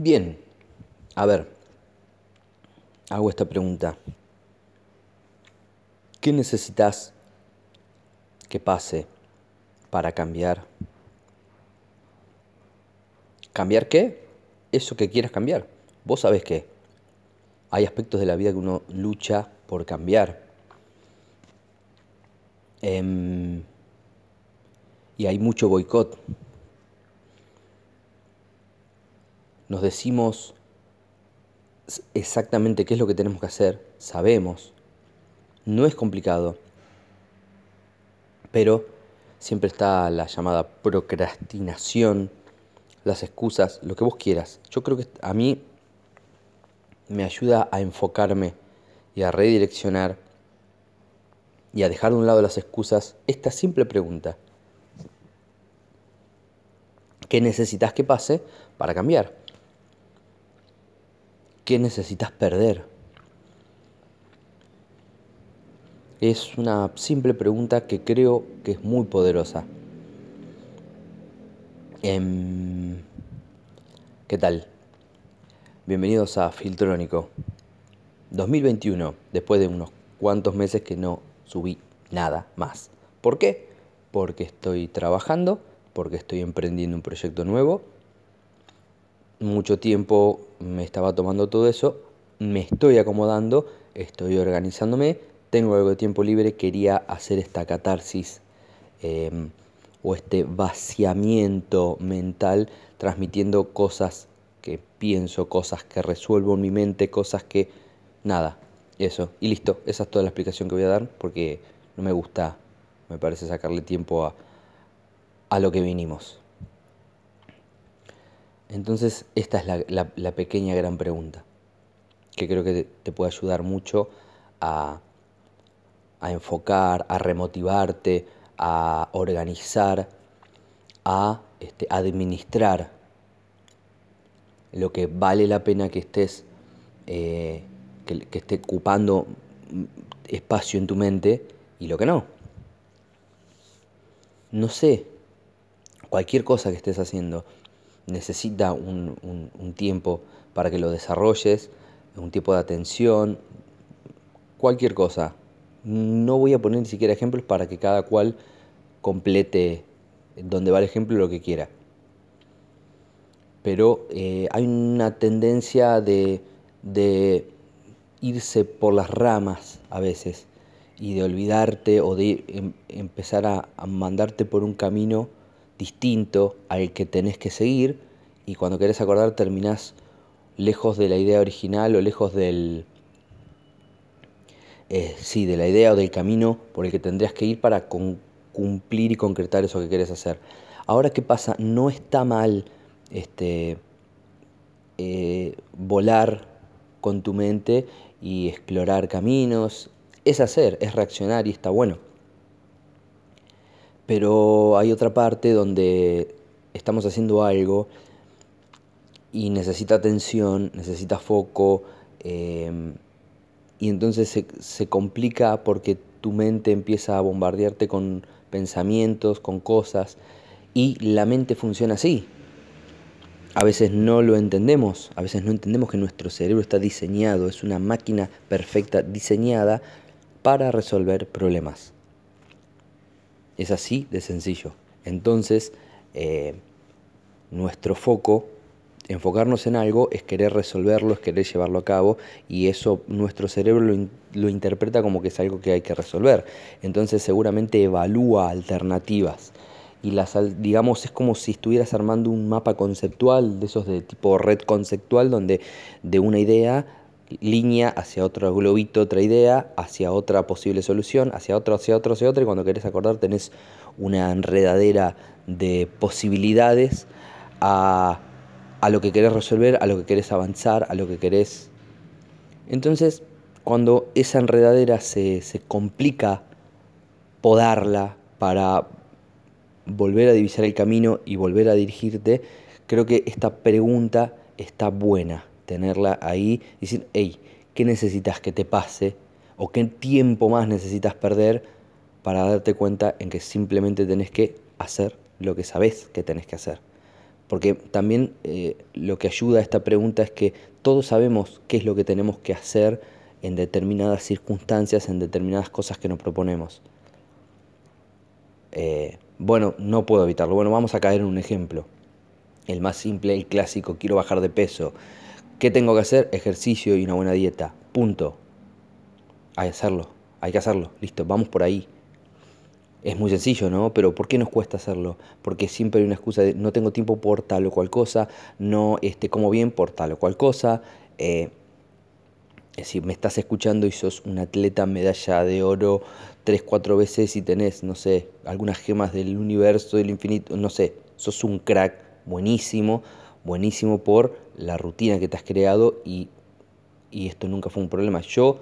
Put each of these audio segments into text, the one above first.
Bien, a ver, hago esta pregunta. ¿Qué necesitas que pase para cambiar? ¿Cambiar qué? Eso que quieras cambiar. Vos sabés que hay aspectos de la vida que uno lucha por cambiar. Em, y hay mucho boicot. Nos decimos exactamente qué es lo que tenemos que hacer, sabemos, no es complicado, pero siempre está la llamada procrastinación, las excusas, lo que vos quieras. Yo creo que a mí me ayuda a enfocarme y a redireccionar y a dejar de un lado las excusas esta simple pregunta. ¿Qué necesitas que pase para cambiar? ¿Qué necesitas perder? Es una simple pregunta que creo que es muy poderosa. Em, ¿Qué tal? Bienvenidos a Filtrónico 2021, después de unos cuantos meses que no subí nada más. ¿Por qué? Porque estoy trabajando, porque estoy emprendiendo un proyecto nuevo mucho tiempo me estaba tomando todo eso, me estoy acomodando, estoy organizándome, tengo algo de tiempo libre, quería hacer esta catarsis em, o este vaciamiento mental transmitiendo cosas que pienso, cosas que resuelvo en mi mente, cosas que... Nada, eso. Y listo, esa es toda la explicación que voy a dar porque no me gusta, me parece sacarle tiempo a, a lo que vinimos. Entonces, esta es la, pequeña gran pregunta, que creo que te, puede ayudar mucho a, enfocar, a remotivarte, a organizar, a este, administrar lo que vale la pena que estés, eh, que, que esté ocupando espacio en tu mente y lo que no. No sé, cualquier cosa que estés haciendo, necesita un, tiempo para que lo desarrolles, un tiempo de atención, cualquier cosa. No voy a poner ni siquiera ejemplos para que cada cual complete donde va el ejemplo lo que quiera. Pero eh, hay una tendencia de, irse por las ramas a veces y de olvidarte o de em, empezar a mandarte por un camino distinto al que tenés que seguir y cuando querés acordar terminás lejos de la idea original o lejos del... Eh, sí, de la idea o del camino por el que tendrías que ir para cumplir y concretar eso que querés hacer. Ahora, ¿qué pasa? No está mal este, eh, volar con tu mente y explorar caminos. Es hacer, es reaccionar y está bueno. Pero hay otra parte donde estamos haciendo algo y necesita atención, necesita foco, em, y entonces se, se, complica porque tu mente empieza a bombardearte con pensamientos, con cosas, y la mente funciona así. A veces no lo entendemos, a veces no entendemos que nuestro cerebro está diseñado, es una máquina perfecta diseñada para resolver problemas. Es así de sencillo. Entonces, eh, nuestro foco, enfocarnos en algo, es querer resolverlo, es querer llevarlo a cabo, y eso nuestro cerebro lo, interpreta como que es algo que hay que resolver. Entonces, seguramente evalúa alternativas. Y las, digamos, es como si estuvieras armando un mapa conceptual, de esos de tipo red conceptual, donde de una idea línea hacia otro globito, otra idea, hacia otra posible solución, hacia otro, hacia otro, hacia otro, y cuando querés acordar tenés una enredadera de posibilidades a, lo que querés resolver, a lo que querés avanzar, a lo que querés... Entonces, cuando esa enredadera se, se complica podarla para volver a divisar el camino y volver a dirigirte, creo que esta pregunta está buena tenerla ahí y decir, hey, ¿qué necesitas que te pase? ¿O qué tiempo más necesitas perder para darte cuenta en que simplemente tenés que hacer lo que sabes que tenés que hacer? Porque también eh, lo que ayuda a esta pregunta es que todos sabemos qué es lo que tenemos que hacer en determinadas circunstancias, en determinadas cosas que nos proponemos. Eh, bueno, no puedo evitarlo. Bueno, vamos a caer en un ejemplo. El más simple, el clásico, quiero bajar de peso. ¿Qué tengo que hacer? Ejercicio y una buena dieta. Punto. Hay que hacerlo, hay que hacerlo. Listo, vamos por ahí. Es muy sencillo, ¿no? Pero ¿por qué nos cuesta hacerlo? Porque siempre hay una excusa de no tengo tiempo por tal o cual cosa, no este, como bien por tal o cual cosa. Eh, es decir, me estás escuchando y sos un atleta medalla de oro tres, cuatro veces y tenés, no sé, algunas gemas del universo, del infinito, no sé, sos un crack buenísimo, buenísimo por la rutina que te has creado y, y esto nunca fue un problema. Yo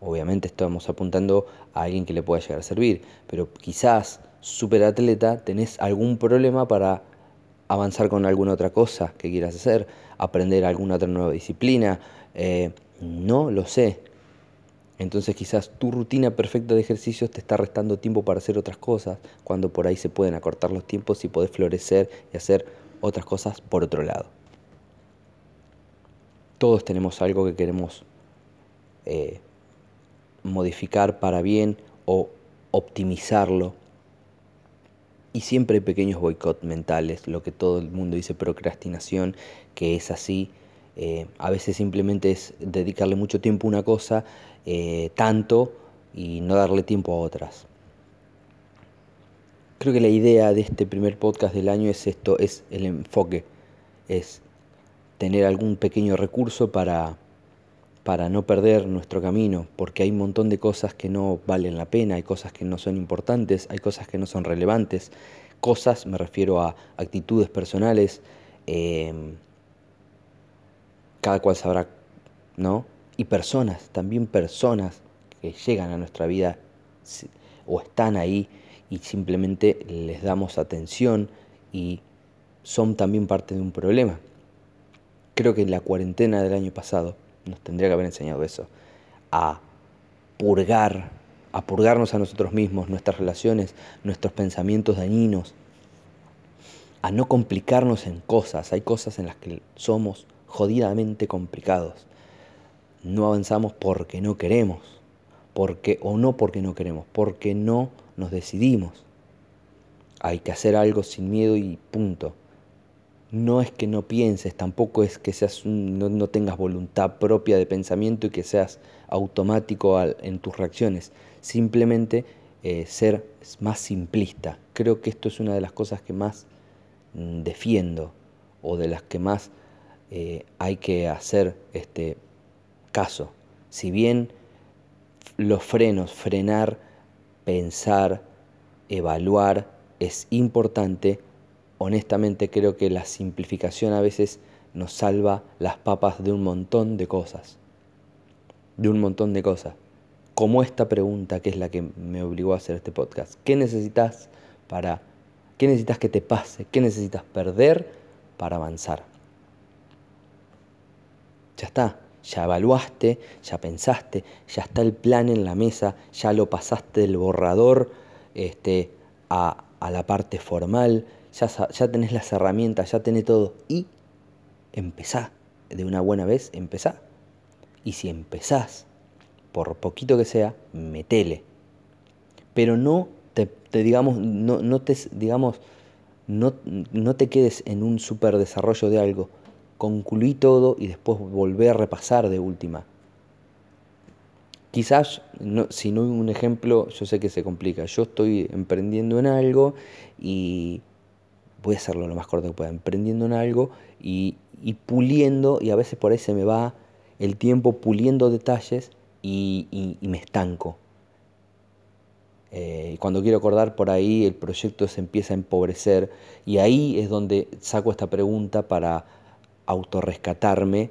Obviamente estamos apuntando a alguien que le pueda llegar a servir, pero quizás superatleta tenés algún problema para avanzar con alguna otra cosa que quieras hacer, aprender alguna otra nueva disciplina, eh, no lo sé. Entonces quizás tu rutina perfecta de ejercicios te está restando tiempo para hacer otras cosas, cuando por ahí se pueden acortar los tiempos y podés florecer y hacer otras cosas por otro lado. Todos tenemos algo que queremos eh, modificar para bien o optimizarlo. Y siempre hay pequeños boicots mentales, lo que todo el mundo dice procrastinación, que es así. Eh, a veces simplemente es dedicarle mucho tiempo a una cosa, eh, tanto, y no darle tiempo a otras. Creo que la idea de este primer podcast del año es esto, es el enfoque, es tener algún pequeño recurso para para no perder nuestro camino, porque hay un montón de cosas que no valen la pena, hay cosas que no son importantes, hay cosas que no son relevantes, cosas, me refiero a actitudes personales, em, cada cual sabrá, ¿no? Y personas, también personas que llegan a nuestra vida o están ahí y simplemente les damos atención y son también parte de un problema. Creo que en la cuarentena del año pasado, nos tendría que haber enseñado eso, a purgar, a purgarnos a nosotros mismos, nuestras relaciones, nuestros pensamientos dañinos, a no complicarnos en cosas. Hay cosas en las que somos jodidamente complicados. No avanzamos porque no queremos, porque o no porque no queremos, porque no nos decidimos. Hay que hacer algo sin miedo y punto no es que no pienses, tampoco es que seas no, tengas voluntad propia de pensamiento y que seas automático en tus reacciones. Simplemente eh, ser más simplista. Creo que esto es una de las cosas que más mm, defiendo o de las que más eh, hay que hacer este caso. Si bien los frenos, frenar, pensar, evaluar, es importante, honestamente creo que la simplificación a veces nos salva las papas de un montón de cosas. De un montón de cosas. Como esta pregunta que es la que me obligó a hacer este podcast. ¿Qué necesitas para qué necesitas que te pase? ¿Qué necesitas perder para avanzar? Ya está, ya evaluaste, ya pensaste, ya está el plan en la mesa, ya lo pasaste del borrador este, a, a la parte formal, ya, tenés las herramientas, ya tenés todo. Y empezá, de una buena vez, empezá. Y si empezás, por poquito que sea, metele. Pero no te, digamos, no, no, te, digamos, no, no te quedes en un super desarrollo de algo. Concluí todo y después volvé a repasar de última. Quizás, si no hay un ejemplo, yo sé que se complica. Yo estoy emprendiendo en algo y voy a hacerlo lo más corto que pueda, emprendiendo en algo y, puliendo, y a veces por ahí se me va el tiempo puliendo detalles y, me estanco. Eh, cuando quiero acordar por ahí el proyecto se empieza a empobrecer y ahí es donde saco esta pregunta para autorrescatarme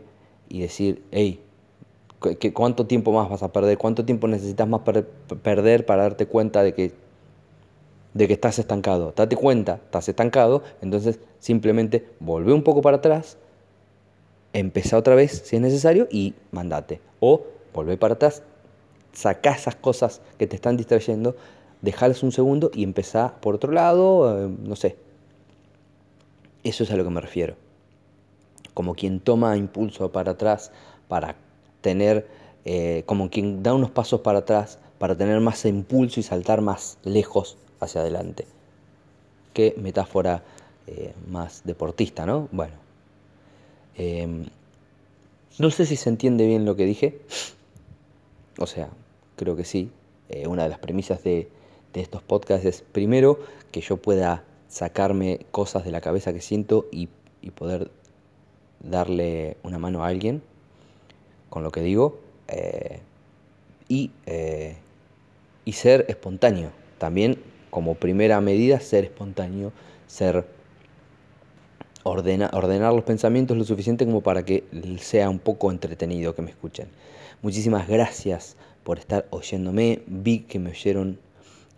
y decir, hey, ¿cuánto tiempo más vas a perder? ¿Cuánto tiempo necesitas más perder para darte cuenta de que de que estás estancado. Date cuenta, estás estancado, entonces simplemente volvé un poco para atrás, empezá otra vez si es necesario y mandate. O volvé para atrás, saca esas cosas que te están distrayendo, dejalas un segundo y empezá por otro lado, eh, no sé. Eso es a lo que me refiero. Como quien toma impulso para atrás para tener, eh, como quien da unos pasos para atrás para tener más impulso y saltar más lejos hacia adelante. Qué metáfora eh, más deportista, ¿no? Bueno. Em, no sé si se entiende bien lo que dije. O sea, creo que sí. Eh, una de las premisas de, estos podcasts es primero que yo pueda sacarme cosas de la cabeza que siento y, poder darle una mano a alguien con lo que digo eh, y, eh, y ser espontáneo. También como primera medida ser espontáneo, ser ordenar los pensamientos lo suficiente como para que sea un poco entretenido que me escuchen. Muchísimas gracias por estar oyéndome. Vi que me oyeron,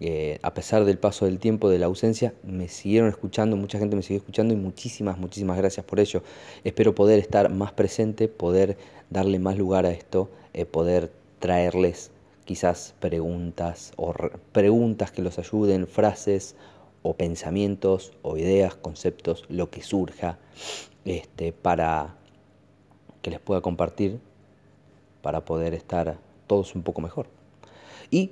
eh, a pesar del paso del tiempo, de la ausencia, me siguieron escuchando, mucha gente me sigue escuchando y muchísimas, muchísimas gracias por ello. Espero poder estar más presente, poder darle más lugar a esto, eh, poder traerles quizás preguntas o preguntas que los ayuden, frases o pensamientos o ideas, conceptos, lo que surja, este, para que les pueda compartir, para poder estar todos un poco mejor. Y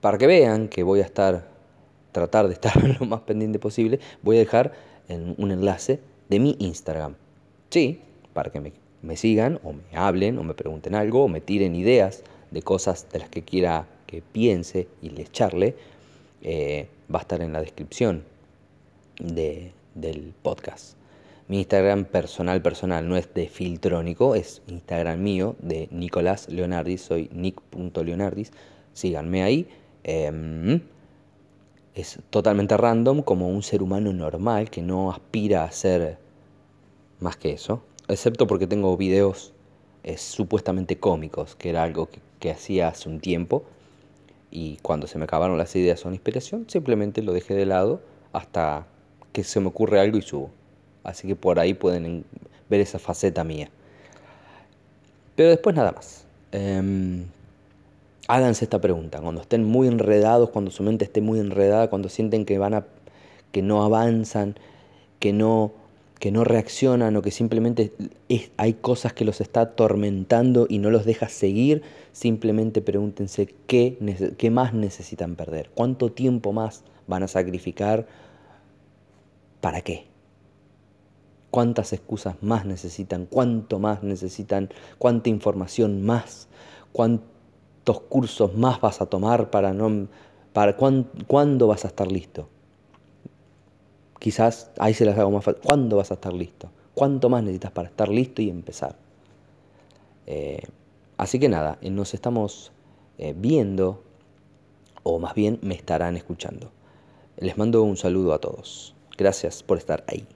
para que vean que voy a estar, tratar de estar lo más pendiente posible, voy a dejar un enlace de mi Instagram. Sí, para que me, sigan o me hablen o me pregunten algo o me tiren ideas de cosas de las que quiera que piense y les charle. Eh, va a estar en la descripción de, del podcast. Mi Instagram personal, personal, no es de Filtrónico, es Instagram mío de Nicolás Leonardis, soy nick.leonardis, síganme ahí. Em, es totalmente random, como un ser humano normal que no aspira a ser más que eso, excepto porque tengo videos eh, supuestamente cómicos, que era algo que, hacía hace un tiempo y cuando se me acabaron las ideas o la inspiración, simplemente lo dejé de lado hasta que se me ocurre algo y subo. Así que por ahí pueden ver esa faceta mía. Pero después nada más. Em, háganse esta pregunta. Cuando estén muy enredados, cuando su mente esté muy enredada, cuando sienten que van a que no avanzan, que no que no reaccionan o que simplemente hay cosas que los está atormentando y no los deja seguir, simplemente pregúntense qué, qué más necesitan perder, cuánto tiempo más van a sacrificar, para qué, cuántas excusas más necesitan, cuánto más necesitan, cuánta información más, cuántos cursos más vas a tomar para no, para cuándo vas a estar listo. Quizás ahí se las hago más fácil. ¿Cuándo vas a estar listo? ¿Cuánto más necesitas para estar listo y empezar? Eh, así que nada, eh, nos estamos eh, viendo, o más bien me estarán escuchando. Les mando un saludo a todos. Gracias por estar ahí.